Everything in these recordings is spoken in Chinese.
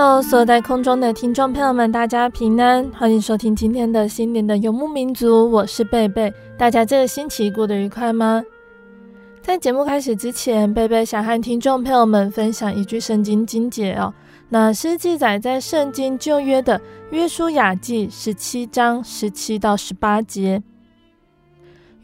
Hello，所有在空中的听众朋友们，大家平安，欢迎收听今天的心灵的游牧民族，我是贝贝。大家这个星期过得愉快吗？在节目开始之前，贝贝想和听众朋友们分享一句圣经经节哦，那是记载在圣经旧约的约书亚记十七章十七到十八节。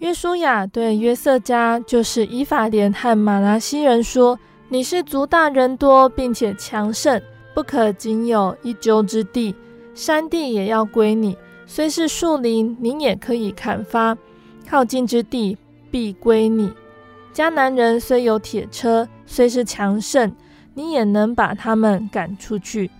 约书亚对约瑟家，就是以法莲和玛拿西人说：“你是族大人多，并且强盛。”不可仅有一丘之地，山地也要归你。虽是树林，你也可以砍伐；靠近之地必归你。迦南人虽有铁车，虽是强盛，你也能把他们赶出去。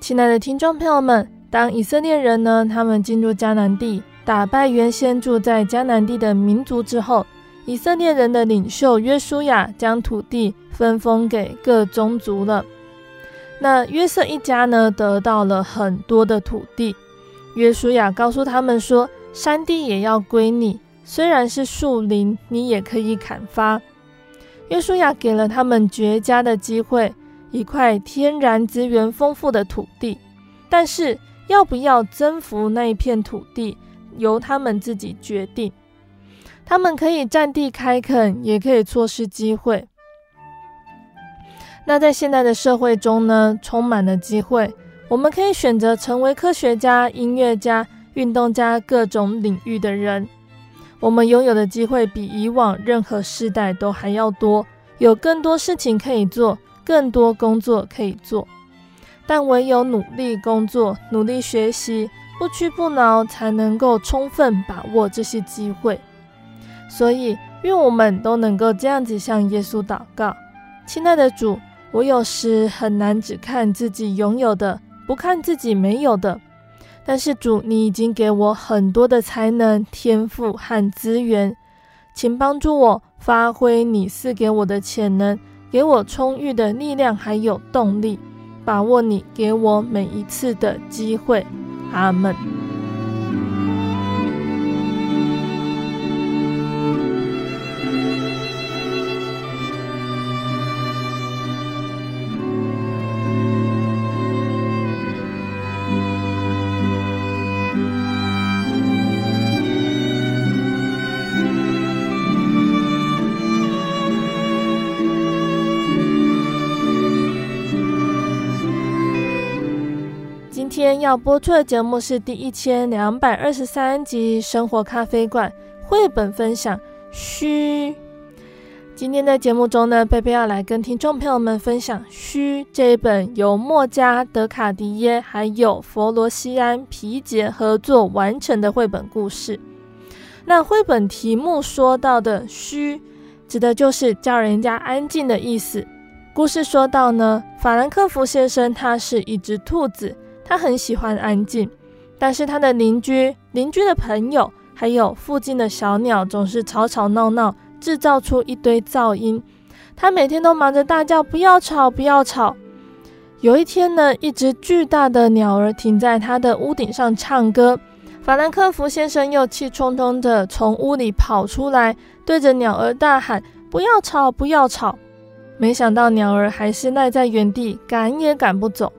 亲爱的听众朋友们，当以色列人呢，他们进入迦南地，打败原先住在迦南地的民族之后，以色列人的领袖约书亚将土地分封给各宗族了。那约瑟一家呢，得到了很多的土地。约书亚告诉他们说：“山地也要归你，虽然是树林，你也可以砍伐。”约书亚给了他们绝佳的机会，一块天然资源丰富的土地。但是要不要征服那一片土地，由他们自己决定。他们可以占地开垦，也可以错失机会。那在现代的社会中呢，充满了机会，我们可以选择成为科学家、音乐家、运动家，各种领域的人。我们拥有的机会比以往任何世代都还要多，有更多事情可以做，更多工作可以做。但唯有努力工作、努力学习、不屈不挠，才能够充分把握这些机会。所以，愿我们都能够这样子向耶稣祷告：亲爱的主，我有时很难只看自己拥有的，不看自己没有的。但是主，你已经给我很多的才能、天赋和资源，请帮助我发挥你赐给我的潜能，给我充裕的力量还有动力，把握你给我每一次的机会。阿门。要播出的节目是第一千两百二十三集《生活咖啡馆》绘本分享。嘘，今天的节目中呢，贝贝要来跟听众朋友们分享《嘘》这一本由墨家德卡迪耶还有佛罗西安皮杰合作完成的绘本故事。那绘本题目说到的“嘘”，指的就是叫人家安静的意思。故事说到呢，法兰克福先生他是一只兔子。他很喜欢安静，但是他的邻居、邻居的朋友，还有附近的小鸟总是吵吵闹闹，制造出一堆噪音。他每天都忙着大叫：“不要吵，不要吵。”有一天呢，一只巨大的鸟儿停在他的屋顶上唱歌。法兰克福先生又气冲冲地从屋里跑出来，对着鸟儿大喊：“不要吵，不要吵！”没想到鸟儿还是赖在原地，赶也赶不走。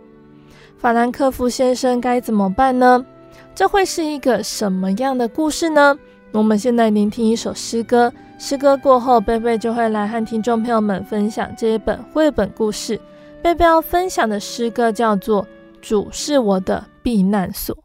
法兰克福先生该怎么办呢？这会是一个什么样的故事呢？我们现在聆听一首诗歌，诗歌过后，贝贝就会来和听众朋友们分享这一本绘本故事。贝贝要分享的诗歌叫做《主是我的避难所》。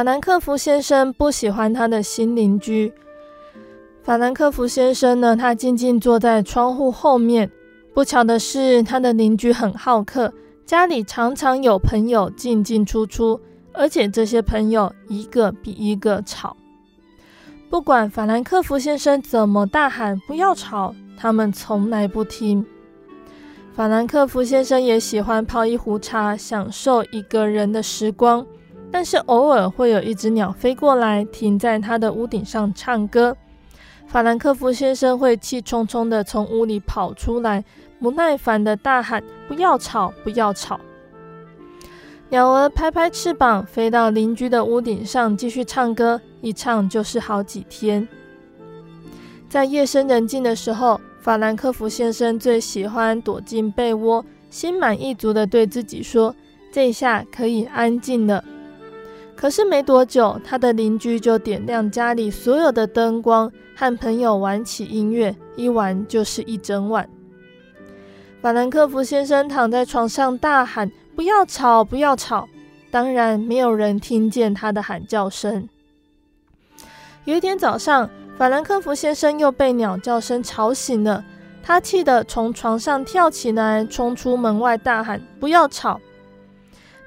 法兰克福先生不喜欢他的新邻居。法兰克福先生呢，他静静坐在窗户后面。不巧的是，他的邻居很好客，家里常常有朋友进进出出，而且这些朋友一个比一个吵。不管法兰克福先生怎么大喊“不要吵”，他们从来不听。法兰克福先生也喜欢泡一壶茶，享受一个人的时光。但是偶尔会有一只鸟飞过来，停在他的屋顶上唱歌。法兰克福先生会气冲冲地从屋里跑出来，不耐烦地大喊：“不要吵，不要吵！”鸟儿拍拍翅膀，飞到邻居的屋顶上继续唱歌，一唱就是好几天。在夜深人静的时候，法兰克福先生最喜欢躲进被窝，心满意足地对自己说：“这下可以安静了。”可是没多久，他的邻居就点亮家里所有的灯光，和朋友玩起音乐，一玩就是一整晚。法兰克福先生躺在床上大喊：“不要吵，不要吵！”当然，没有人听见他的喊叫声。有一天早上，法兰克福先生又被鸟叫声吵醒了，他气得从床上跳起来，冲出门外大喊：“不要吵！”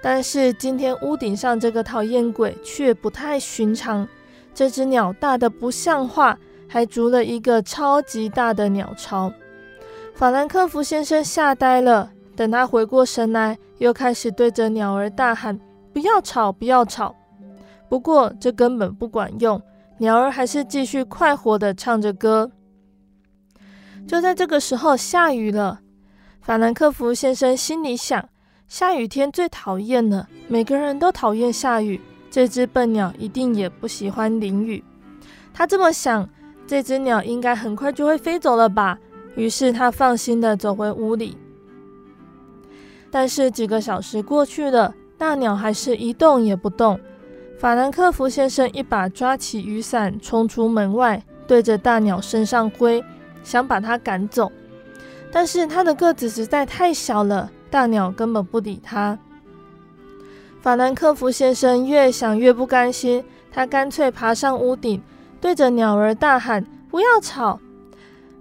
但是今天屋顶上这个讨厌鬼却不太寻常。这只鸟大的不像话，还筑了一个超级大的鸟巢。法兰克福先生吓呆了。等他回过神来，又开始对着鸟儿大喊：“不要吵，不要吵！”不过这根本不管用，鸟儿还是继续快活地唱着歌。就在这个时候，下雨了。法兰克福先生心里想：下雨天最讨厌了，每个人都讨厌下雨，这只笨鸟一定也不喜欢淋雨。他这么想，这只鸟应该很快就会飞走了吧？于是他放心的走回屋里。但是几个小时过去了，大鸟还是一动也不动。法兰克福先生一把抓起雨伞，冲出门外，对着大鸟身上挥，想把它赶走。但是他的个子实在太小了，大鸟根本不理他。法兰克福先生越想越不甘心，他干脆爬上屋顶，对着鸟儿大喊：“不要吵！”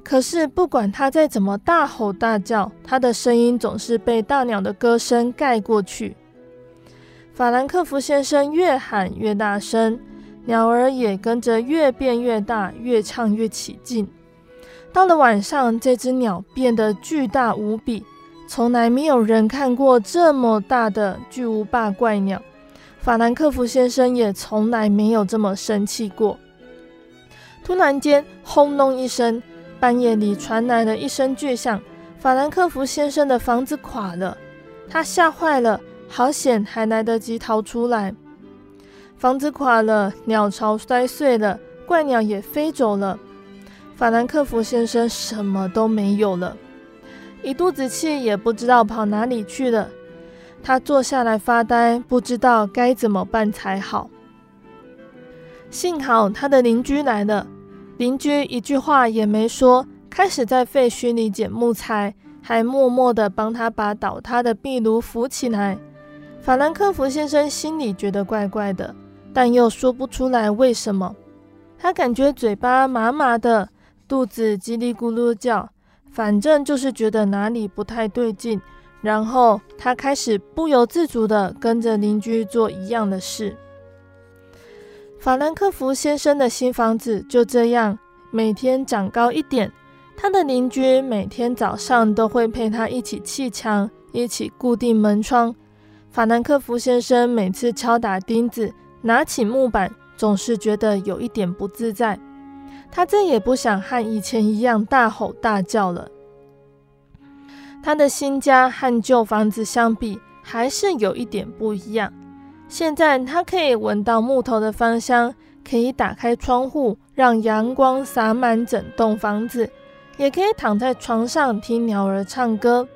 可是，不管他再怎么大吼大叫，他的声音总是被大鸟的歌声盖过去。法兰克福先生越喊越大声，鸟儿也跟着越变越大，越唱越起劲。到了晚上，这只鸟变得巨大无比，从来没有人看过这么大的巨无霸怪鸟。法兰克福先生也从来没有这么生气过。突然间，轰隆一声。半夜里传来了一声巨响，法兰克福先生的房子垮了，他吓坏了，好险还来得及逃出来。房子垮了，鸟巢摔碎了，怪鸟也飞走了，法兰克福先生什么都没有了，一肚子气也不知道跑哪里去了。他坐下来发呆，不知道该怎么办才好。幸好他的邻居来了。邻居一句话也没说，开始在废墟里捡木材，还默默地帮他把倒塌的壁炉扶起来。法兰克福先生心里觉得怪怪的，但又说不出来为什么。他感觉嘴巴麻麻的，肚子叽里咕噜叫，反正就是觉得哪里不太对劲。然后他开始不由自主地跟着邻居做一样的事。法兰克福先生的新房子就这样每天长高一点。他的邻居每天早上都会陪他一起砌墙，一起固定门窗。法兰克福先生每次敲打钉子，拿起木板，总是觉得有一点不自在。他再也不想和以前一样大吼大叫了。他的新家和旧房子相比，还是有一点不一样。现在他可以闻到木头的芳香，可以打开窗户，让阳光洒满整栋房子，也可以躺在床上听鸟儿唱歌。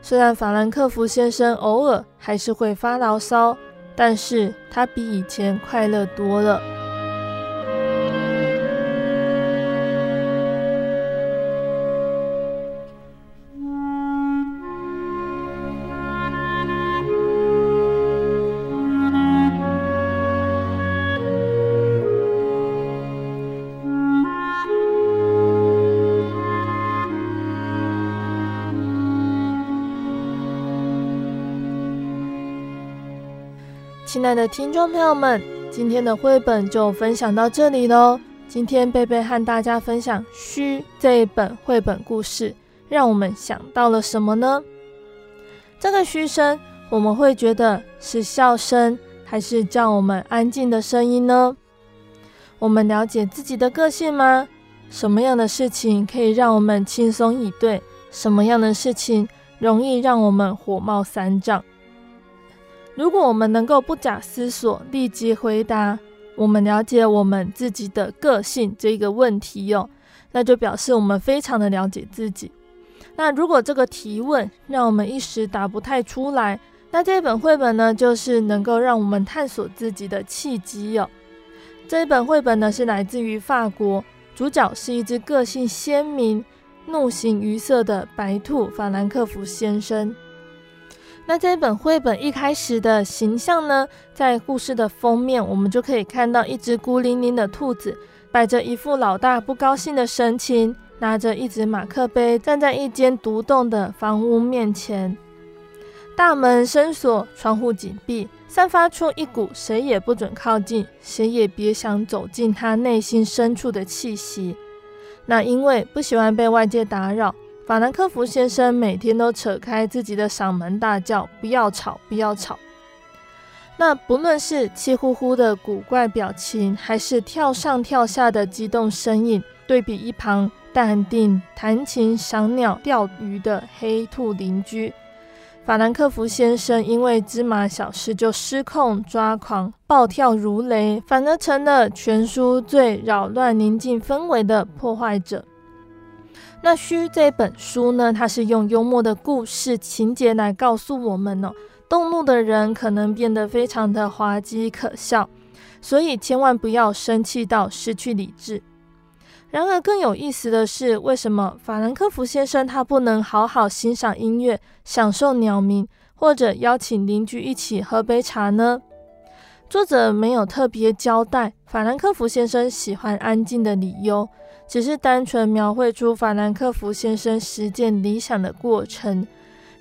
虽然法兰克福先生偶尔还是会发牢骚，但是他比以前快乐多了。的听众朋友们，今天的绘本就分享到这里喽。今天贝贝和大家分享《嘘》这一本绘本故事，让我们想到了什么呢？这个嘘声，我们会觉得是笑声，还是叫我们安静的声音呢？我们了解自己的个性吗？什么样的事情可以让我们轻松以对？什么样的事情容易让我们火冒三丈？如果我们能够不假思索立即回答，我们了解我们自己的个性这个问题哟，那就表示我们非常的了解自己。那如果这个提问让我们一时答不太出来，那这本绘本呢，就是能够让我们探索自己的契机哟。这一本绘本呢，是来自于法国，主角是一只个性鲜明、怒形于色的白兔法兰克福先生。那这本绘本一开始的形象呢，在故事的封面，我们就可以看到一只孤零零的兔子，摆着一副老大不高兴的神情，拿着一只马克杯，站在一间独栋的房屋面前。大门深锁，窗户紧闭，散发出一股谁也不准靠近，谁也别想走进他内心深处的气息。那因为不喜欢被外界打扰，法兰克福先生每天都扯开自己的嗓门大叫：“不要吵，不要吵！”那不论是气呼呼的古怪表情，还是跳上跳下的激动身影，对比一旁淡定弹琴、赏鸟、钓鱼的黑兔邻居。法兰克福先生因为芝麻小事就失控抓狂、暴跳如雷，反而成了全书最扰乱宁静氛围的破坏者。那《虚》这本书呢，它是用幽默的故事情节来告诉我们哦，动怒的人可能变得非常的滑稽可笑，所以千万不要生气到失去理智。然而，更有意思的是，为什么法兰克福先生他不能好好欣赏音乐、享受鸟鸣，或者邀请邻居一起喝杯茶呢？作者没有特别交代法兰克福先生喜欢安静的理由，只是单纯描绘出法兰克福先生实践理想的过程，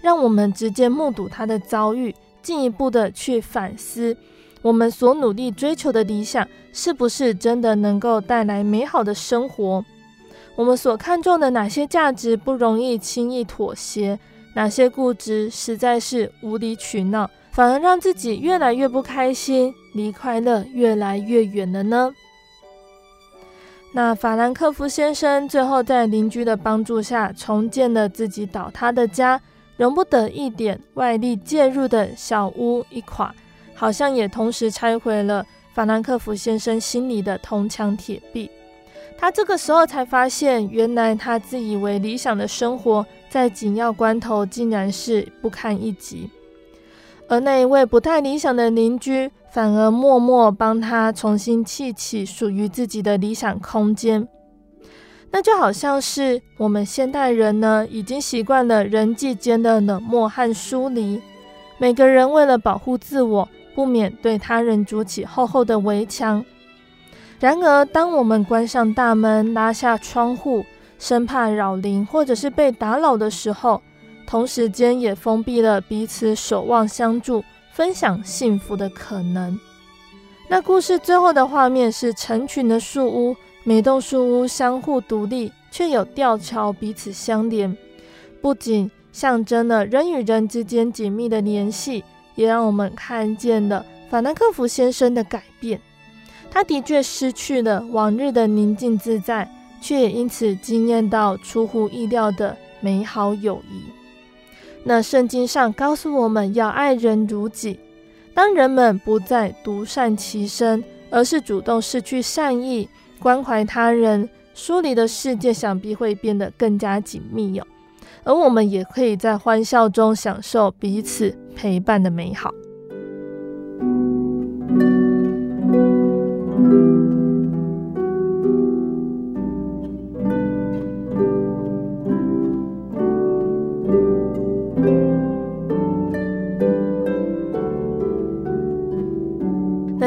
让我们直接目睹他的遭遇，进一步的去反思。我们所努力追求的理想，是不是真的能够带来美好的生活？我们所看重的哪些价值不容易轻易妥协？哪些固执实在是无理取闹，反而让自己越来越不开心，离快乐越来越远了呢？那法兰克福先生最后在邻居的帮助下，重建了自己倒塌的家，容不得一点外力介入的小屋一垮。好像也同时拆毁了法兰克福先生心里的铜墙铁壁。他这个时候才发现，原来他自以为理想的生活，在紧要关头竟然是不堪一击。而那一位不太理想的邻居，反而默默帮他重新砌起属于自己的理想空间。那就好像是我们现代人呢，已经习惯了人际间的冷漠和疏离，每个人为了保护自我。不免对他人筑起厚厚的围墙。然而，当我们关上大门、拉下窗户，生怕扰邻或者是被打扰的时候，同时间也封闭了彼此守望相助、分享幸福的可能。那故事最后的画面是成群的树屋，每栋树屋相互独立，却有吊桥彼此相连，不仅象征了人与人之间紧密的联系。也让我们看见了法兰克福先生的改变。他的确失去了往日的宁静自在，却也因此经验到出乎意料的美好友谊。那圣经上告诉我们要爱人如己。当人们不再独善其身，而是主动失去善意，关怀他人，疏离的世界想必会变得更加紧密哟。而我们也可以在欢笑中享受彼此陪伴的美好。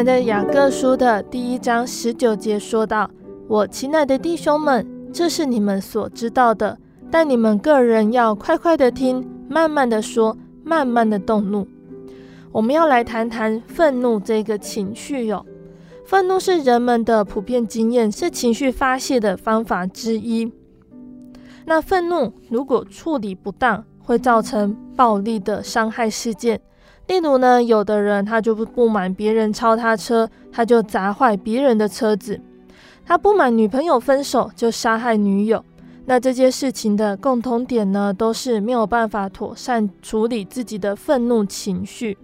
那在雅各书的第一章十九节说道：“我亲爱的弟兄们，这是你们所知道的。”但你们个人要快快的听，慢慢的说，慢慢的动怒。我们要来谈谈愤怒这个情绪哟。愤怒是人们的普遍经验，是情绪发泄的方法之一。那愤怒如果处理不当，会造成暴力的伤害事件。例如呢，有的人他就不不满别人超他车，他就砸坏别人的车子；他不满女朋友分手，就杀害女友。那这些事情的共同点呢，都是没有办法妥善处理自己的愤怒情绪。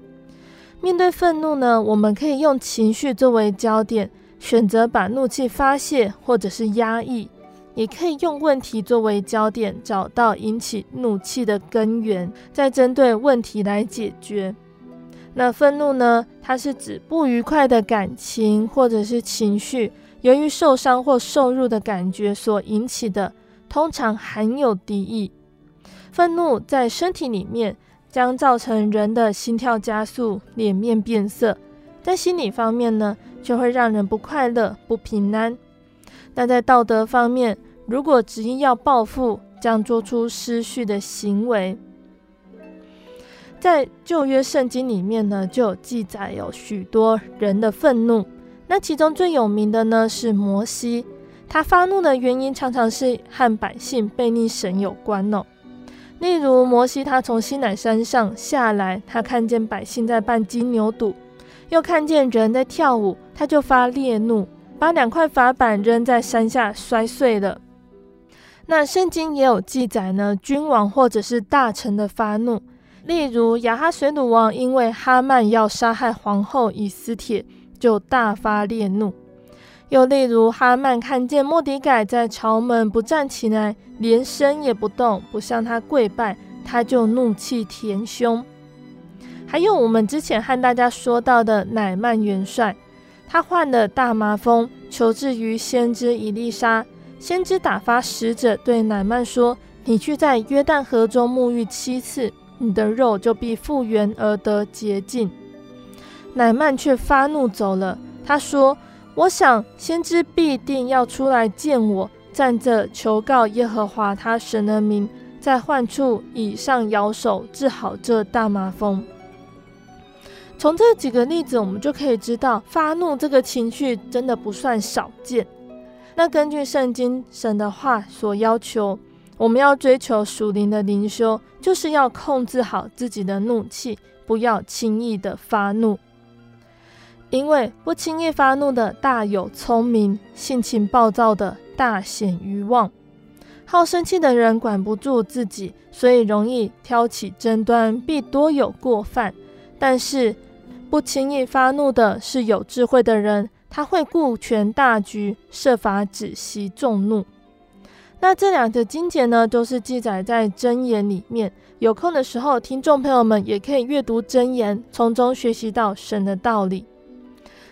面对愤怒呢，我们可以用情绪作为焦点，选择把怒气发泄或者是压抑；也可以用问题作为焦点，找到引起怒气的根源，再针对问题来解决。那愤怒呢，它是指不愉快的感情或者是情绪，由于受伤或受辱的感觉所引起的。通常含有敌意，愤怒在身体里面将造成人的心跳加速、脸面变色；在心理方面呢，就会让人不快乐、不平安。那在道德方面，如果执意要报复，将做出失序的行为。在旧约圣经里面呢，就有记载有许多人的愤怒。那其中最有名的呢是摩西，他发怒的原因常常是和百姓背逆神有关哦。例如摩西他从西乃山上下来，他看见百姓在扮金牛犊，又看见人在跳舞，他就发烈怒，把两块法板扔在山下摔碎了。那圣经也有记载呢，君王或者是大臣的发怒，例如亚哈随鲁王因为哈曼要杀害皇后以斯帖。就大发烈怒，又例如哈曼看见莫底改在朝门不站起来，连身也不动，不向他跪拜，他就怒气填胸。还有我们之前和大家说到的乃曼元帅，他患了大麻风，求治于先知以利沙。先知打发使者对乃曼说：“你去在约旦河中沐浴七次，你的肉就必复原而得洁净。”乃曼却发怒走了。他说：“我想先知必定要出来见我，站着求告耶和华他神的名，在患处以上摇手治好这大麻风。”从这几个例子，我们就可以知道，发怒这个情绪真的不算少见。那根据圣经神的话所要求，我们要追求属灵的灵修，就是要控制好自己的怒气，不要轻易的发怒。因为不轻易发怒的大有聪明，性情暴躁的大显愚妄。好生气的人管不住自己，所以容易挑起争端，必多有过犯。但是不轻易发怒的是有智慧的人，他会顾全大局，设法止息众怒。那这两个经节呢，都是记载在箴言里面。有空的时候，听众朋友们也可以阅读箴言，从中学习到神的道理。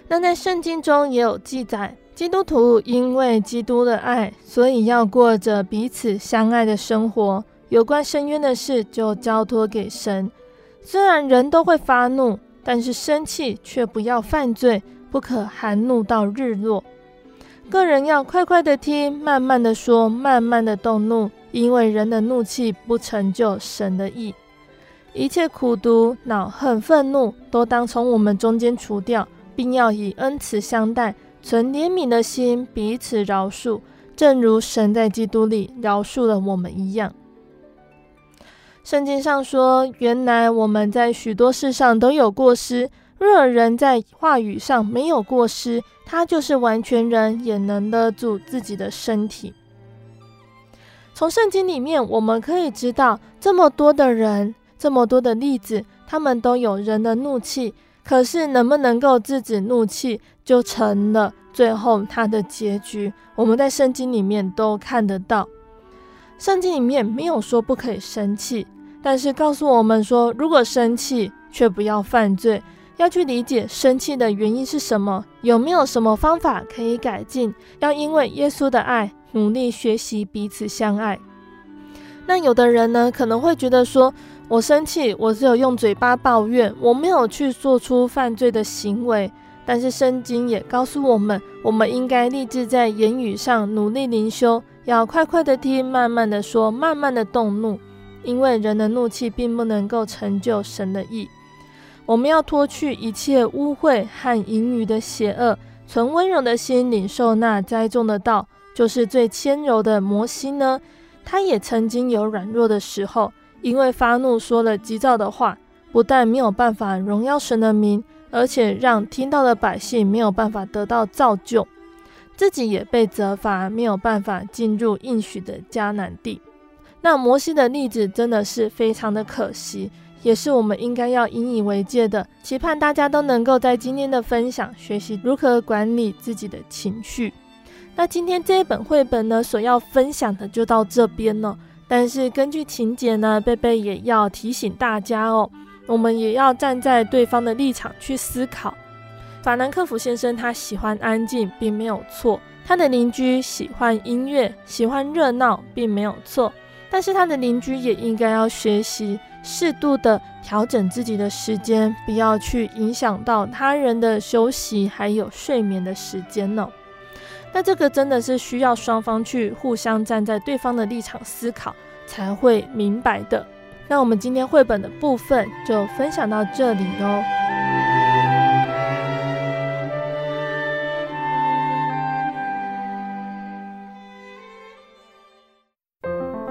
那在圣经中也有记载，基督徒因为基督的爱，所以要过着彼此相爱的生活。有关深渊的事，就交托给神。虽然人都会发怒，但是生气却不要犯罪，不可含怒到日落。个人要快快的听，慢慢的说，慢慢的动怒，因为人的怒气不成就神的意。一切苦毒、恼恨、愤怒，都当从我们中间除掉。并要以恩慈相待，存怜悯的心，彼此饶恕，正如神在基督里饶恕了我们一样。圣经上说：“原来我们在许多事上都有过失，若人在话语上没有过失，他就是完全人，也能勒住自己的身体。”从圣经里面，我们可以知道，这么多的人，这么多的例子，他们都有人的怒气。可是能不能够制止怒气，就成了最后他的结局。我们在圣经里面都看得到，圣经里面没有说不可以生气，但是告诉我们说，如果生气却不要犯罪，要去理解生气的原因是什么，有没有什么方法可以改进，要因为耶稣的爱努力学习彼此相爱。那有的人呢，可能会觉得说，我生气，我只有用嘴巴抱怨，我没有去做出犯罪的行为。但是圣经也告诉我们，我们应该立志在言语上努力灵修，要快快的听，慢慢的说，慢慢的动怒，因为人的怒气并不能够成就神的意。我们要脱去一切污秽和淫余的邪恶，存温柔的心领受那栽种的道，就是最谦柔的摩西呢，他也曾经有软弱的时候。因为发怒说了急躁的话，不但没有办法荣耀神的名，而且让听到的百姓没有办法得到造就，自己也被责罚，没有办法进入应许的迦南地。那摩西的例子真的是非常的可惜，也是我们应该要引以为戒的。期盼大家都能够在今天的分享学习如何管理自己的情绪。那今天这一本绘本呢，所要分享的就到这边了。但是根据情节呢，贝贝也要提醒大家哦，我们也要站在对方的立场去思考。法兰克福先生他喜欢安静，并没有错；他的邻居喜欢音乐，喜欢热闹，并没有错。但是他的邻居也应该要学习适度的调整自己的时间，不要去影响到他人的休息还有睡眠的时间呢。那这个真的是需要双方去互相站在对方的立场思考，才会明白的。那我们今天绘本的部分就分享到这里喽。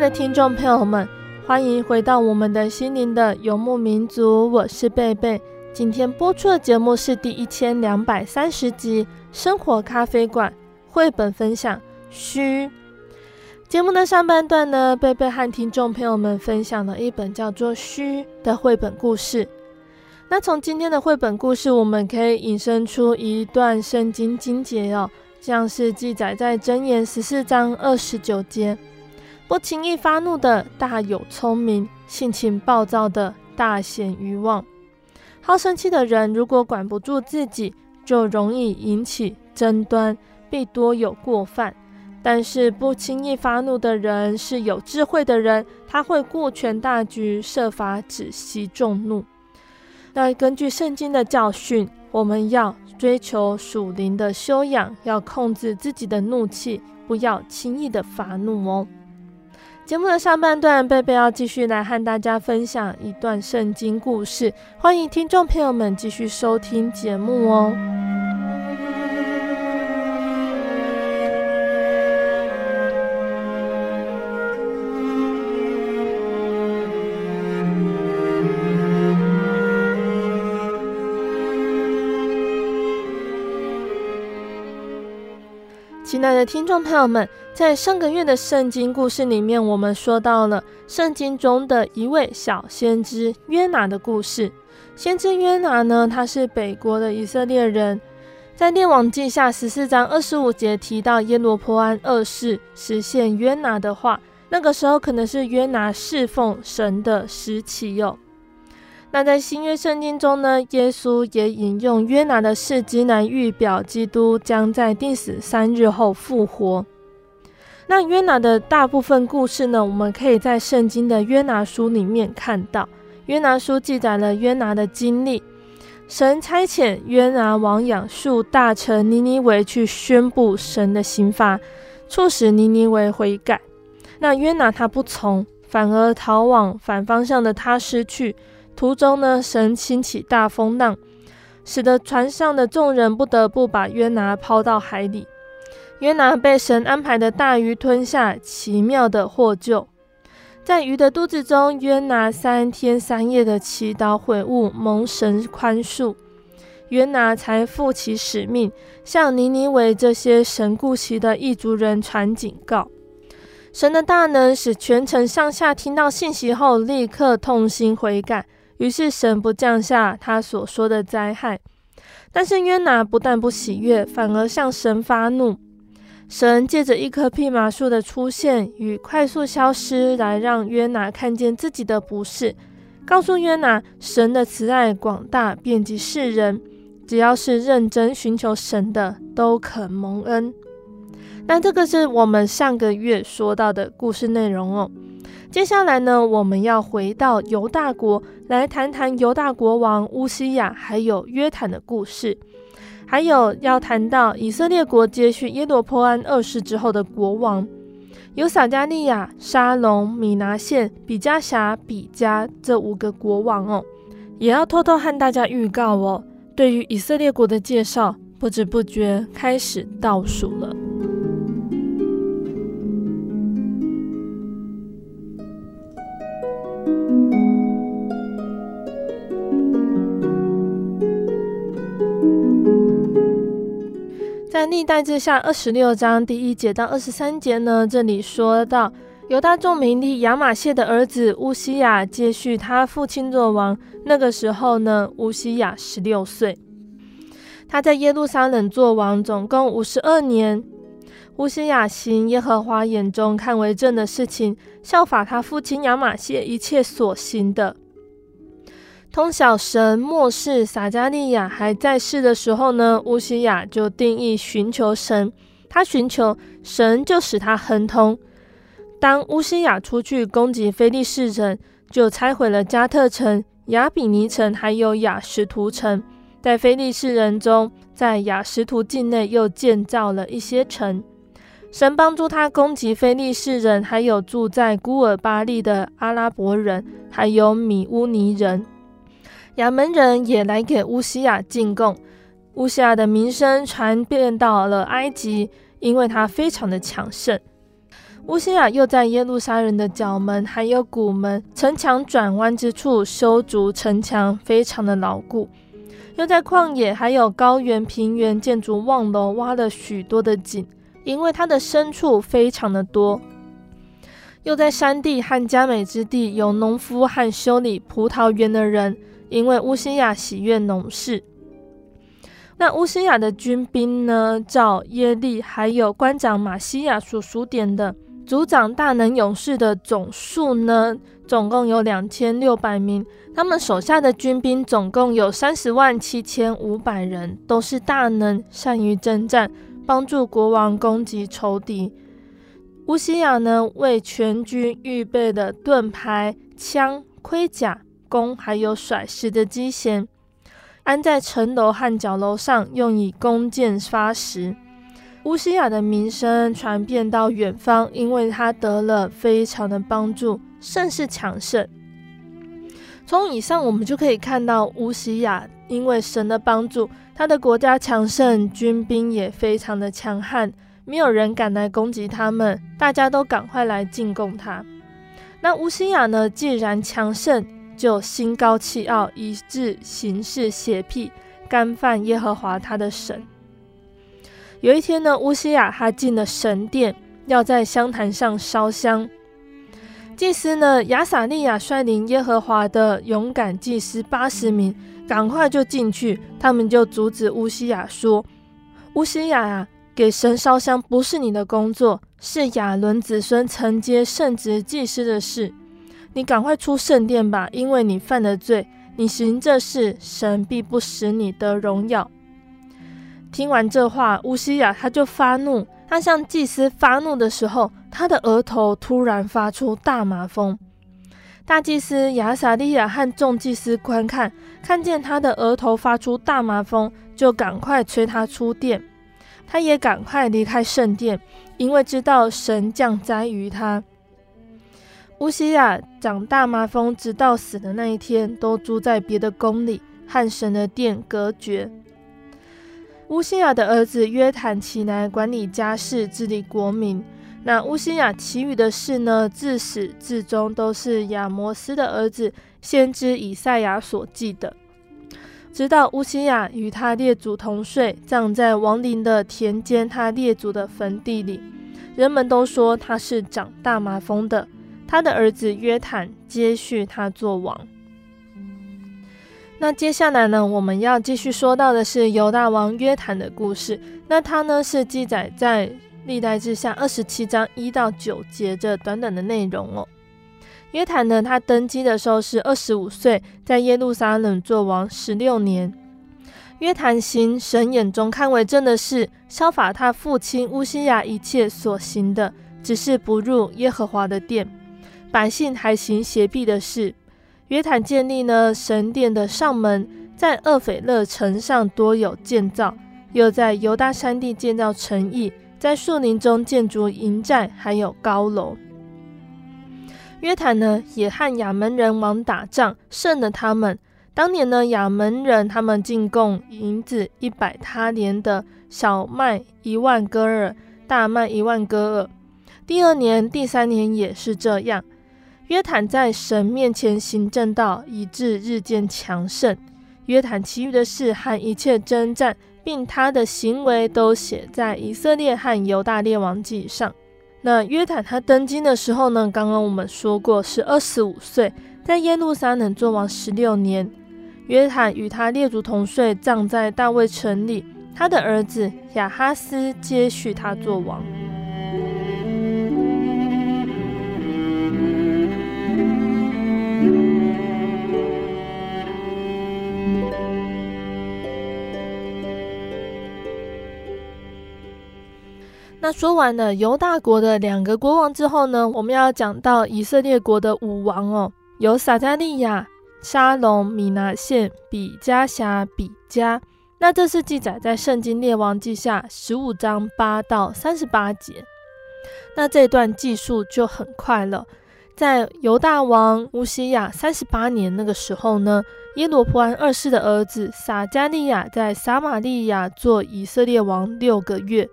的听众朋友们，欢迎回到我们的心灵的游牧民族，我是贝贝。今天播出的节目是第一千两百三十集《生活咖啡馆》绘本分享。虚。节目的上半段呢，贝贝和听众朋友们分享了一本叫做《虚》的绘本故事。那从今天的绘本故事，我们可以引申出一段圣经经节哦，像是记载在箴言十四章二十九节。不轻易发怒的大有聪明，性情暴躁的大显愚妄。好生气的人，如果管不住自己，就容易引起争端，必多有过犯。但是不轻易发怒的人是有智慧的人，他会顾全大局，设法止息众怒。那根据圣经的教训，我们要追求属灵的修养，要控制自己的怒气，不要轻易的发怒哦。节目的上半段，贝贝要继续来和大家分享一段圣经故事，欢迎听众朋友们继续收听节目哦。亲爱的听众朋友们，在上个月的圣经故事里面，我们说到了圣经中的一位小先知约拿的故事。先知约拿呢，他是北国的以色列人，在列王记下十四章二十五节提到耶罗波安二世实现约拿的话，那个时候可能是约拿侍奉神的时期哟。那在新约圣经中呢，耶稣也引用约拿的事迹来预表基督将在定死三日后复活。那约拿的大部分故事呢，我们可以在圣经的约拿书里面看到。约拿书记载了约拿的经历，神差遣约拿往亚述大城尼尼微去宣布神的刑罚，促使尼尼微悔改。那约拿他不从，反而逃往反方向的他失去。途中呢，神兴起大风浪，使得船上的众人不得不把约拿抛到海里。约拿被神安排的大鱼吞下，奇妙的获救。在鱼的肚子中，约拿三天三夜的祈祷悔悟，蒙神宽恕，约拿才负起使命，向尼尼微这些神顾惜的异族人传警告。神的大能使全城上下听到信息后，立刻痛心悔改。于是神不降下他所说的灾害，但是约拿不但不喜悦，反而向神发怒。神借着一棵蓖麻树的出现与快速消失，来让约拿看见自己的不是，告诉约拿神的慈爱广大，遍及世人，只要是认真寻求神的，都可蒙恩。那这个是我们上个月说到的故事内容哦。接下来呢，我们要回到犹大国来谈谈犹大国王乌西雅还有约坦的故事，还有要谈到以色列国接续耶罗波安二世之后的国王。有撒加利亚、沙龙、米拿现、比加辖、比加这五个国王哦。也要偷偷和大家预告哦，对于以色列国的介绍，不知不觉开始倒数了。在历代志下二十六章第一节到二十三节呢，这里说到犹大众民利亚玛谢的儿子乌西亚接续他父亲作王。那个时候呢，乌西亚十六岁，他在耶路撒冷作王总共五十二年。乌西亚行耶和华眼中看为正的事情，效法他父亲亚玛谢一切所行的。通晓神末世，撒迦利亚还在世的时候呢，乌西雅就定义寻求神。他寻求神，就使他亨通。当乌西雅出去攻击非利士人，就拆毁了加特城、亚比尼城，还有雅什图城。在非利士人中，在雅什图境内又建造了一些城。神帮助他攻击非利士人，还有住在古尔巴利的阿拉伯人，还有米乌尼人。亚门人也来给乌西雅进贡，乌西雅的名声传遍到了埃及，因为他非常的强盛。乌西雅又在耶路撒冷的角门，还有谷门、城墙转弯之处修筑城墙，非常的牢固。又在旷野还有高原平原建筑望楼，挖了许多的井，因为他的牲畜非常的多。又在山地和佳美之地有农夫和修理葡萄园的人。因为乌西亚喜悦农事，那乌西亚的军兵呢，照耶利还有官长马西亚所数点的，族长大能勇士的总数呢，总共有两千六百名。他们手下的军兵总共有三十万七千五百人，都是大能，善于征战，帮助国王攻击仇敌。乌西亚呢，为全军预备了盾牌、枪、盔甲。弓还有甩石的机弦，安在城楼和角楼上，用以弓箭发石。乌西雅的名声传遍到远方，因为他得了非常的帮助，甚是强盛。从以上我们就可以看到，乌西雅因为神的帮助，他的国家强盛，军兵也非常的强悍，没有人敢来攻击他们，大家都赶快来进贡他。那乌西雅呢，既然强盛，就心高气傲，以致行事邪僻，干犯耶和华他的神。有一天呢，乌西雅他进了神殿，要在香坛上烧香。祭司呢，亚撒利雅率领耶和华的勇敢祭司八十名，赶快就进去。他们就阻止乌西雅说：“乌西雅啊，给神烧香不是你的工作，是亚伦子孙承接圣职祭司的事。”你赶快出圣殿吧，因为你犯了罪。你行这事，神必不使你得荣耀。听完这话，乌西雅他就发怒。他向祭司发怒的时候，他的额头突然发出大麻风。大祭司亚撒利雅和众祭司观看，看见他的额头发出大麻风，就赶快催他出殿。他也赶快离开圣殿，因为知道神降灾于他。乌西雅长大麻风，直到死的那一天，都住在别的宫里，和神的殿隔绝。乌西雅的儿子约坦起来管理家事，治理国民。那乌西雅其余的事呢，自始至终都是亚摩斯的儿子先知以赛亚所记的。直到乌西雅与他列祖同睡，葬在王陵的田间，他列祖的坟地里，人们都说他是长大麻风的。他的儿子约坦接续他做王。那接下来呢，我们要继续说到的是犹大王约坦的故事。那他呢，是记载在历代志下二十七章一到九节这短短的内容哦。约坦呢，他登基的时候是二十五岁，在耶路撒冷做王十六年。约坦行神眼中看为正的事，效法他父亲乌西雅一切所行的，只是不入耶和华的殿。百姓还行邪僻的事。约坦建立呢神殿的上门，在厄斐勒城上多有建造，又在犹大山地建造城邑，在树林中建筑营寨，还有高楼。约坦呢，也和亚扪人王打仗，胜了他们。当年呢，亚扪人他们进贡银子一百他连的小麦一万戈尔，大麦一万戈尔。第二年、第三年也是这样。约坦在神面前行正道，以致日渐强盛。约坦其余的事和一切征战，并他的行为，都写在以色列和犹大列王记上。那约坦他登基的时候呢，刚刚我们说过是二十五岁，在耶路撒冷做王十六年。约坦与他列祖同睡，葬在大卫城里。他的儿子亚哈斯接续他做王。说完了犹大国的两个国王之后呢，我们要讲到以色列国的五王哦，有撒迦利亚、沙龙、米拿现、比加辖、比加。那这是记载在圣经列王记下十五章八到三十八节。那这段记述就很快了，在犹大王乌西亚三十八年那个时候呢，耶罗波安二世的儿子撒迦利亚在撒玛利亚做以色列王六个月。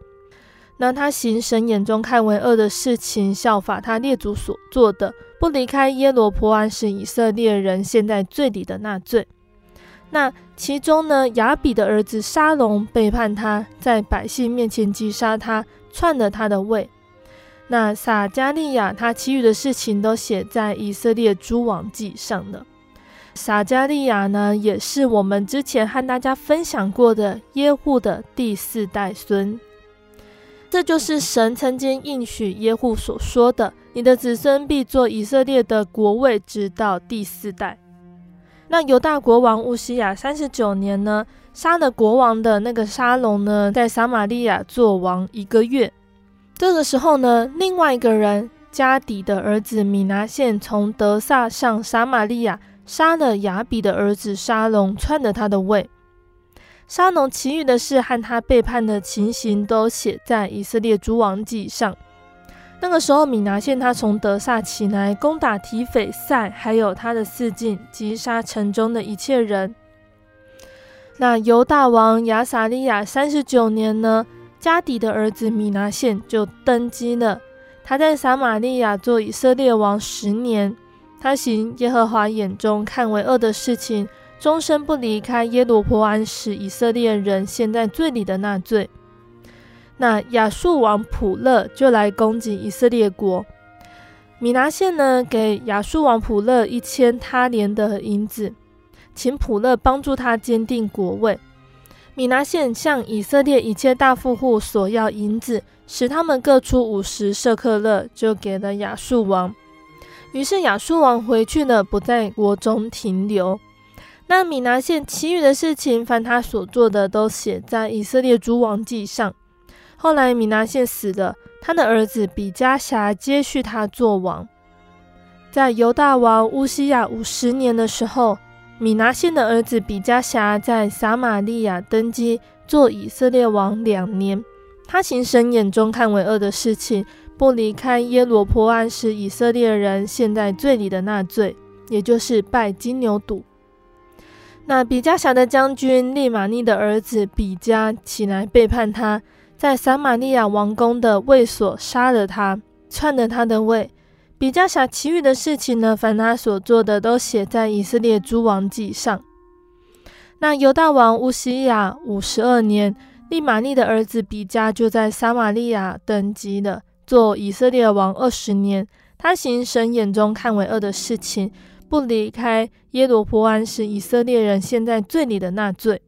那他行神眼中看为恶的事情，效法他列祖所做的，不离开耶罗波安使以色列人陷在罪里的那罪。那其中呢，亚比的儿子沙龙背叛他，在百姓面前击杀他，篡了他的位。那撒迦利亚他其余的事情都写在以色列诸王记上了。撒迦利亚呢，也是我们之前和大家分享过的耶户的第四代孙。这就是神曾经应许耶户所说的：“你的子孙必做以色列的国位，直到第四代。”那犹大国王乌西亚三十九年呢，杀了国王的那个沙龙呢，在撒玛利亚做王一个月。这个时候呢，另外一个人加底的儿子米拿现从德萨上撒玛利亚，杀了亚比的儿子沙龙，篡了他的位。沙龙其余的事和他背叛的情形都写在以色列诸王记上。那个时候，米拿现他从德萨起来，攻打提斐赛，还有他的四境，击杀城中的一切人。那犹大王亚撒利亚三十九年呢，迦底的儿子米拿现就登基了。他在撒玛利亚做以色列王十年，他行耶和华眼中看为恶的事情。终身不离开耶罗波安使以色列人陷在罪里的那罪。那亚述王普勒就来攻击以色列国。米拿现呢，给亚述王普勒一千他连的银子，请普勒帮助他坚定国位。米拿现向以色列一切大富户索要银子，使他们各出五十舍克勒，就给了亚述王。于是亚述王回去了，不在国中停留。那米拿现其余的事情，凡他所做的，都写在以色列诸王记上。后来米拿现死了，他的儿子比迦辖接续他做王。在犹大王乌西亚五十年的时候，米拿现的儿子比迦辖在撒玛利亚登基，做以色列王两年。他行神眼中看为恶的事情，不离开耶罗波安使以色列人陷在罪里的那罪，也就是拜金牛犊。那比加辖的将军利玛利的儿子比加起来背叛他，在撒玛利亚王宫的卫所杀了他，篡了他的位。比加辖其余的事情呢，凡他所做的，都写在以色列诸王记上。那犹大王乌西亚五十二年，利玛利的儿子比加就在撒玛利亚登基了，做以色列王二十年。他行神眼中看为恶的事情。不离开耶罗波安使以色列人陷在罪里的那罪。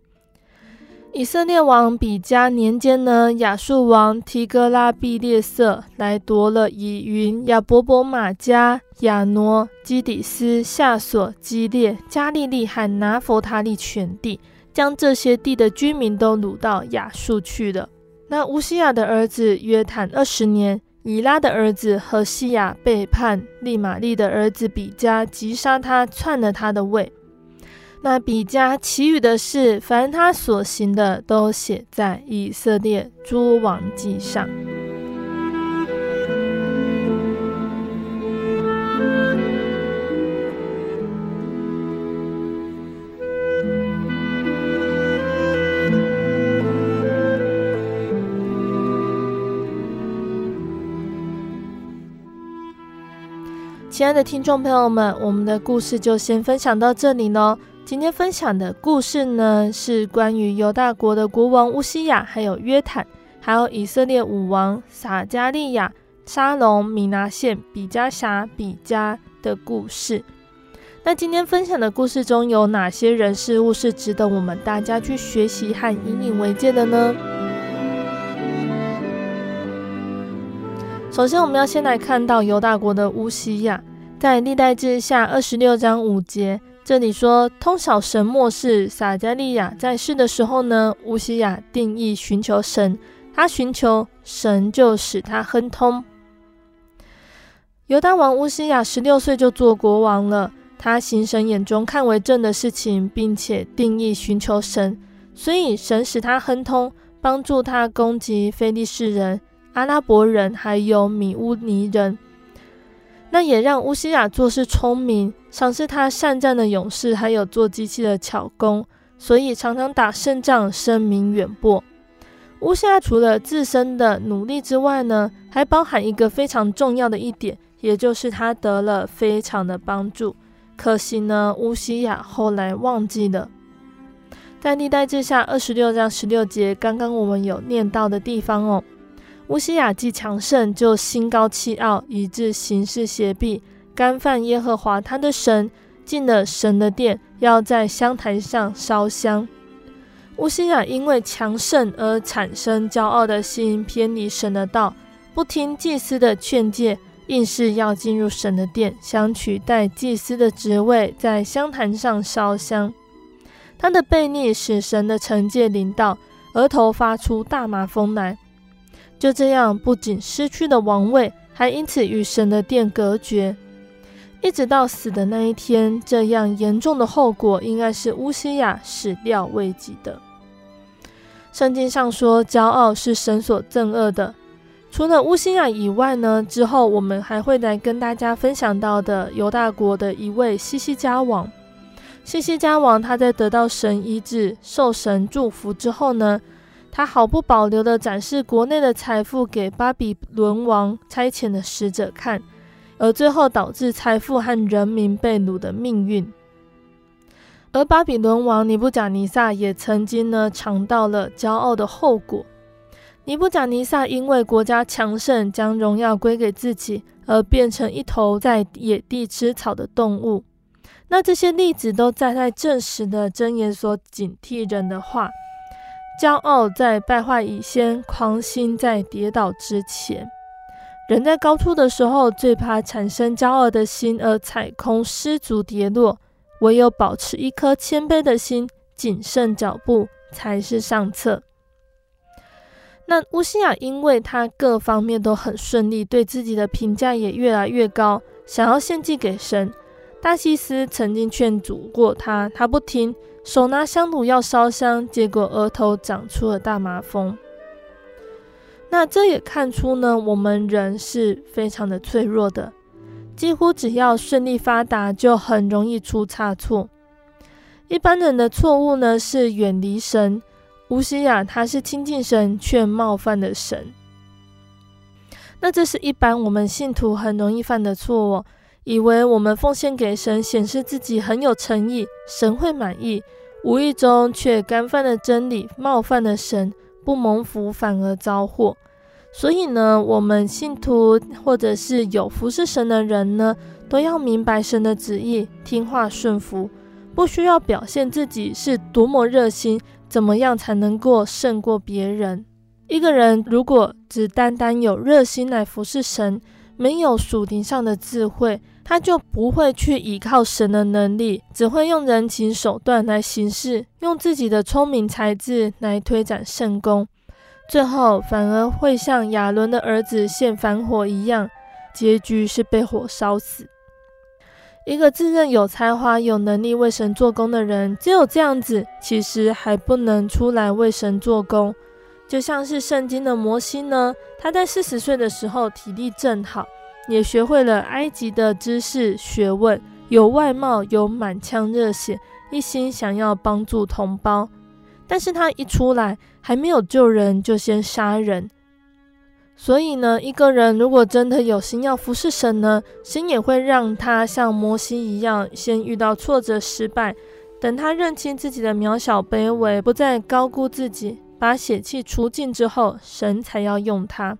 以色列王比加年间呢，亚述王提格拉毕列色来夺了以云、亚伯伯玛加、亚挪、基底斯、夏索、基列、加利利和拿弗他利全地，将这些地的居民都掳到亚述去了。那乌西亚的儿子约坦二十年。以拉的儿子何西亚背叛利玛利的儿子比加，击杀他，篡了他的位。那比加其余的事，凡他所行的，都写在以色列诸王记上。亲爱的听众朋友们，我们的故事就先分享到这里喽。今天分享的故事呢，是关于犹大国的国王乌西雅，还有约坦，还有以色列五王撒迦利亚、沙龙、米拿现、比加辖、比加的故事。那今天分享的故事中有哪些人事物是值得我们大家去学习和引以为戒的呢？首先，我们要先来看到犹大国的乌西雅，在历代志下二十六章五节，这里说：通晓神默示撒迦利亚在世的时候呢，乌西雅定义寻求神，他寻求神就使他亨通。犹大王乌西雅十六岁就做国王了。他行神眼中看为正的事情，并且定义寻求神，所以神使他亨通，帮助他攻击非利士人、阿拉伯人，还有米乌尼人。那也让乌西雅做事聪明，赏识他善战的勇士，还有做机器的巧工，所以常常打胜仗，声名远播。乌西雅除了自身的努力之外呢，还包含一个非常重要的一点，也就是他得了非常的帮助。可惜呢，乌西雅后来忘记了，在历代志下二十六章十六节，刚刚我们有念到的地方哦。乌西雅既强盛，就心高气傲，以致行事邪僻，干犯耶和华他的神，进了神的殿，要在香坛上烧香。乌西雅因为强盛而产生骄傲的心，偏离神的道，不听祭司的劝诫。硬是要进入神的殿，想取代祭司的职位，在香坛上烧香。他的悖逆使神的惩戒临到，额头发出大麻风来。就这样，不仅失去了王位，还因此与神的殿隔绝，一直到死的那一天。这样严重的后果，应该是乌西雅始料未及的。圣经上说，骄傲是神所憎恶的。除了乌西雅以外呢，之后我们还会来跟大家分享到的犹大国的一位西西家王。西西家王他在得到神医治、受神祝福之后呢，他毫不保留地展示国内的财富给巴比伦王差遣的使者看，而最后导致财富和人民被掳的命运。而巴比伦王尼布甲尼撒也曾经呢尝到了骄傲的后果。尼布甲尼撒因为国家强盛，将荣耀归给自己，而变成一头在野地吃草的动物。那这些例子都在在证实的箴言所警惕人的话：骄傲在败坏以先，狂心在跌倒之前。人在高处的时候，最怕产生骄傲的心而踩空失足跌落；唯有保持一颗谦卑的心，谨慎脚步，才是上策。那乌西雅因为他各方面都很顺利，对自己的评价也越来越高，想要献祭给神。大祭司曾经劝阻过他，他不听，手拿香炉要烧香，结果额头长出了大麻风。那这也看出呢，我们人是非常的脆弱的，几乎只要顺利发达，就很容易出差错。一般人的错误呢，是远离神。乌西雅他是亲近神却冒犯了神，那这是一般我们信徒很容易犯的错误，以为我们奉献给神，显示自己很有诚意，神会满意，无意中却干犯了真理，冒犯了神，不蒙福反而遭祸。所以呢，我们信徒或者是有服侍神的人呢，都要明白神的旨意，听话顺服，不需要表现自己是多么热心。怎么样才能够胜过别人？一个人如果只单单有热心来服侍神，没有属灵上的智慧，他就不会去依靠神的能力，只会用人情手段来行事，用自己的聪明才智来推展圣工，最后反而会像亚伦的儿子献燔火一样，结局是被火烧死。一个自认有才华、有能力为神做工的人，只有这样子，其实还不能出来为神做工。就像是圣经的摩西呢，他在四十岁的时候体力正好，也学会了埃及的知识学问，有外貌，有满腔热血，一心想要帮助同胞。但是他一出来，还没有救人，就先杀人。所以呢，一个人如果真的有心要服侍神呢，神也会让他像摩西一样，先遇到挫折、失败，等他认清自己的渺小、卑微，不再高估自己，把血气除尽之后，神才要用他。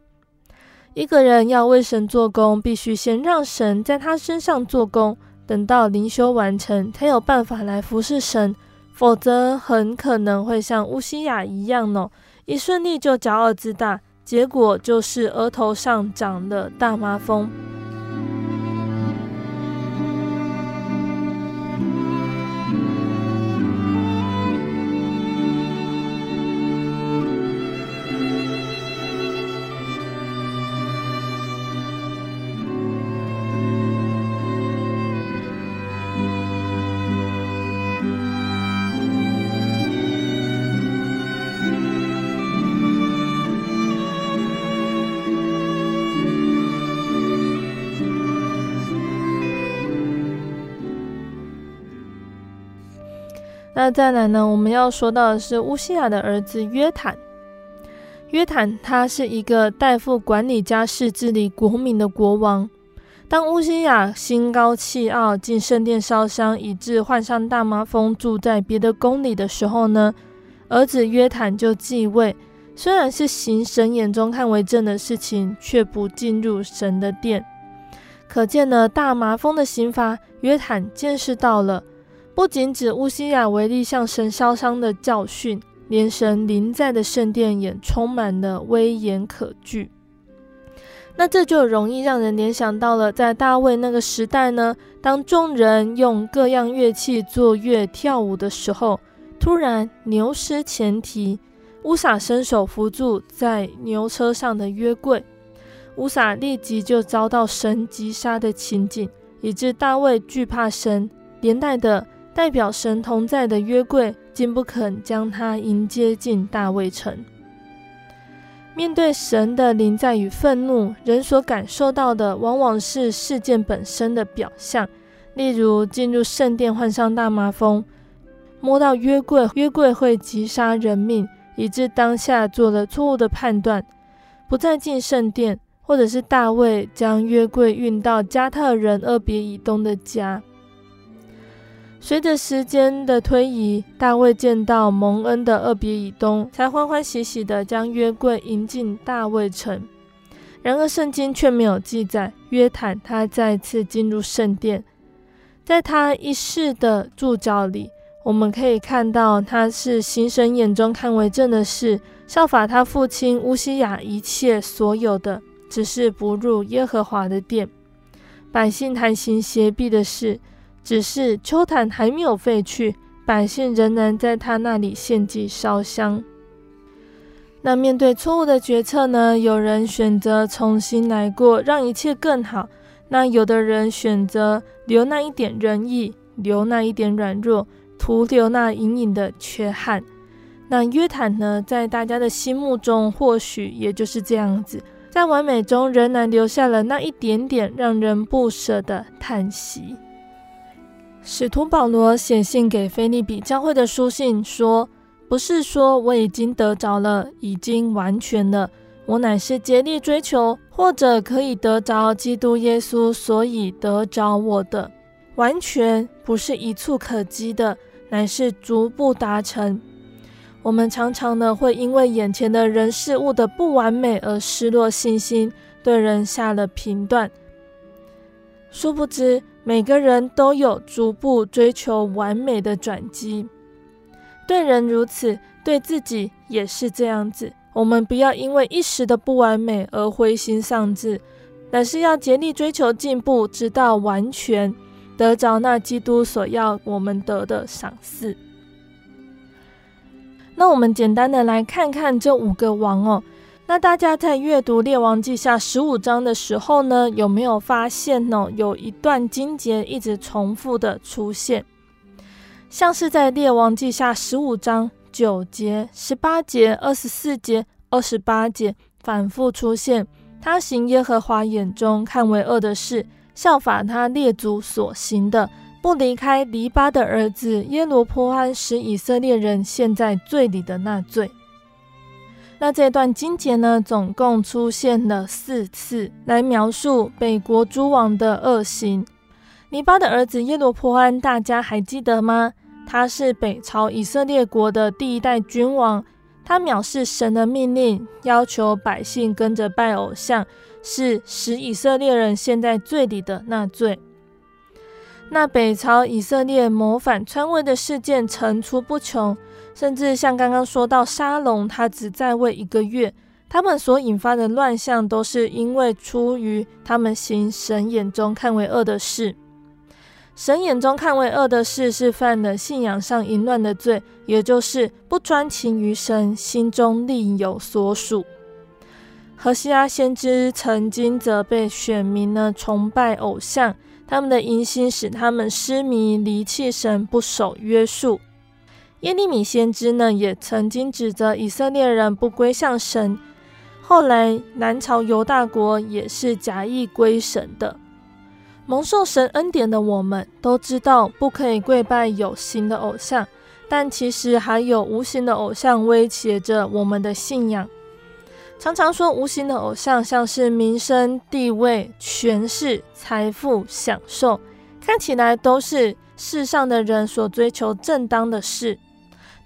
一个人要为神做工，必须先让神在他身上做工，等到灵修完成，才有办法来服侍神。否则，很可能会像乌西雅一样哦，一顺利就骄傲自大。结果就是额头上长了大麻风。那再来呢？我们要说到的是乌西雅的儿子约坦。约坦他是一个代父管理家事、治理国民的国王。当乌西雅心高气傲，进圣殿烧香，以致患上大麻风，住在别的宫里的时候呢，儿子约坦就继位。虽然是行神眼中看为正的事情，却不进入神的殿。可见呢，大麻风的刑罚，约坦见识到了。不仅指乌西雅违例向神烧伤的教训，连神临在的圣殿也充满了威严可惧。那这就容易让人联想到了，在大卫那个时代呢，当众人用各样乐器作乐跳舞的时候，突然牛失前蹄，乌撒伸手扶住在牛车上的约柜，乌撒立即就遭到神击杀的情景，以致大卫惧怕神，连带的。代表神同在的约柜，竟不肯将他迎接进大卫城。面对神的临在与愤怒，人所感受到的往往是事件本身的表象，例如进入圣殿患上大麻风，摸到约柜，约柜会击杀人命，以致当下做了错误的判断，不再进圣殿，或者是大卫将约柜运到加特人俄别以东的家。随着时间的推移，大卫见到蒙恩的二别以东，才欢欢喜喜地将约柜迎进大卫城。然而，圣经却没有记载约坦他再次进入圣殿。在他一世的注脚里，我们可以看到他是行神眼中看为正的事，效法他父亲乌西雅一切所有的，只是不入耶和华的殿。百姓谈行邪僻的事。只是秋坛还没有废去，百姓仍然在他那里献祭烧香。那面对错误的决策呢？有人选择重新来过，让一切更好；那有的人选择留那一点仁义，留那一点软弱，徒留那隐隐的缺憾。那约坦呢？在大家的心目中，或许也就是这样子，在完美中仍然留下了那一点点让人不舍的叹息。使徒保罗写信给腓立比教会的书信说：“不是说我已经得着了，已经完全了，我乃是竭力追求，或者可以得着基督耶稣，所以得着我的。完全不是一蹴可及的，乃是逐步达成。我们常常呢会因为眼前的人事物的不完美而失落信心，对人下了评断，殊不知。”每个人都有逐步追求完美的转机，对人如此，对自己也是这样子。我们不要因为一时的不完美而灰心丧志，乃是要竭力追求进步，直到完全得着那基督所要我们得的赏赐。那我们简单的来看看这五个王哦。那大家在阅读《列王记下》十五章的时候呢，有没有发现呢？有一段经节一直重复的出现，像是在《列王记下》十五章九节、十八节、二十四节、二十八节反复出现。他行耶和华眼中看为恶的事，效法他列祖所行的，不离开尼巴的儿子耶罗波安使以色列人陷在罪里的那罪。那这段经节呢，总共出现了四次，来描述北国诸王的恶行。尼巴的儿子耶罗波安，大家还记得吗？他是北朝以色列国的第一代君王，他藐视神的命令，要求百姓跟着拜偶像，是使以色列人陷在罪里的那罪。那北朝以色列谋反篡位的事件层出不穷。甚至像刚刚说到沙龙，他只在位一个月，他们所引发的乱象都是因为出于他们行神眼中看为恶的事。神眼中看为恶的事，是犯了信仰上淫乱的罪，也就是不专情于神，心中另有所属。何西阿先知曾经责备选民呢，崇拜偶像，他们的淫心使他们失迷，离弃神，不守约束。耶利米先知呢，也曾经指责以色列人不归向神。后来南朝犹大国也是假意归神的。蒙受神恩典的我们都知道，不可以跪拜有形的偶像，但其实还有无形的偶像威胁着我们的信仰。常常说无形的偶像，像是名声、地位、权势、财富、享受，看起来都是世上的人所追求正当的事。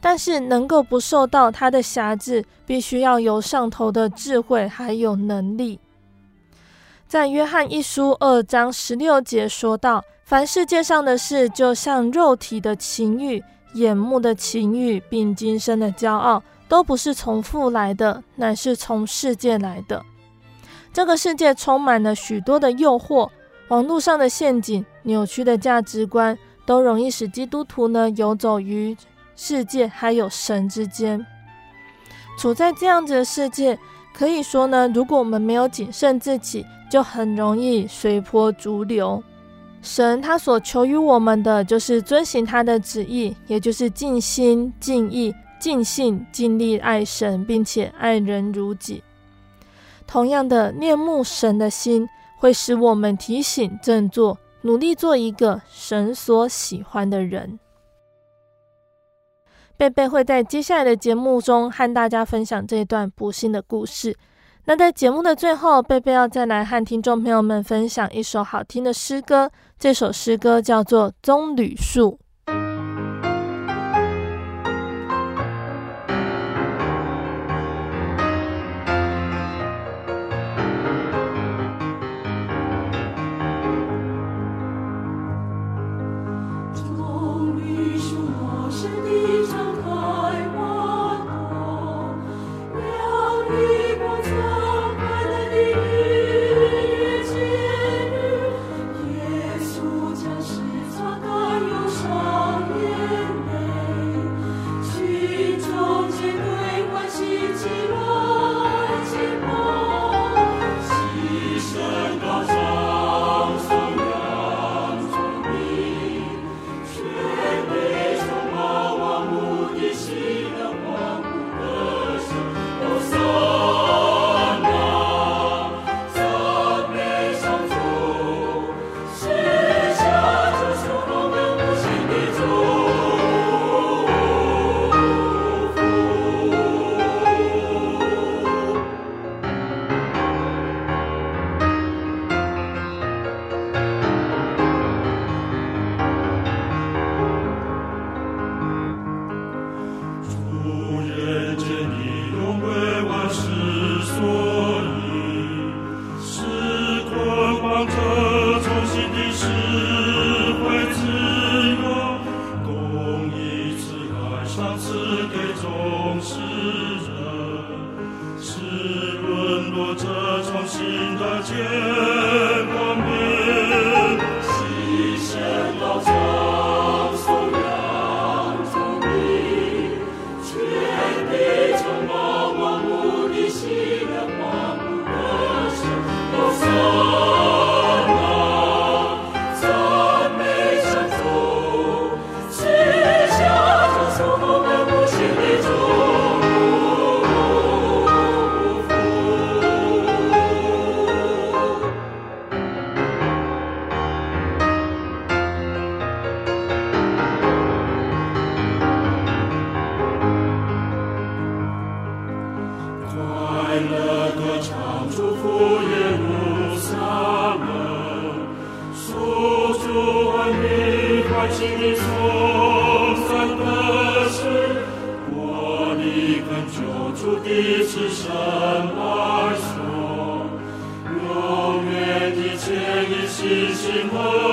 但是能够不受到他的辖制，必须要有上头的智慧还有能力。在约翰一书二章十六节说道：“凡世界上的事，就像肉体的情欲、眼目的情欲，并今生的骄傲，都不是从父来的，乃是从世界来的。这个世界充满了许多的诱惑，网络上的陷阱、扭曲的价值观，都容易使基督徒呢游走于。”世界还有神之间，处在这样子的世界，可以说呢，如果我们没有谨慎自己，就很容易随波逐流。神他所求于我们的，就是遵行他的旨意，也就是尽心、尽意、尽性、尽力爱神，并且爱人如己。同样的，念慕神的心，会使我们提醒振作，努力做一个神所喜欢的人。贝贝会在接下来的节目中和大家分享这一段不幸的故事。那在节目的最后，贝贝要再来和听众朋友们分享一首好听的诗歌。这首诗歌叫做《棕榈树》。信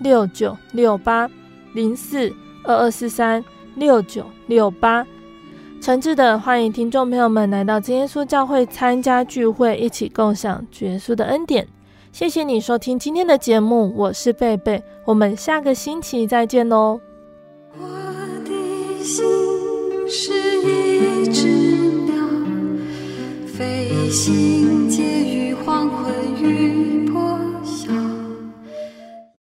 六九六八零四二二四三六九六八，诚挚的欢迎听众朋友们来到真耶稣教会参加聚会，一起共享耶稣的恩典。谢谢你收听今天的节目，我是贝贝，我们下个星期再见喽。我的心是一只鸟，飞行结于黄昏。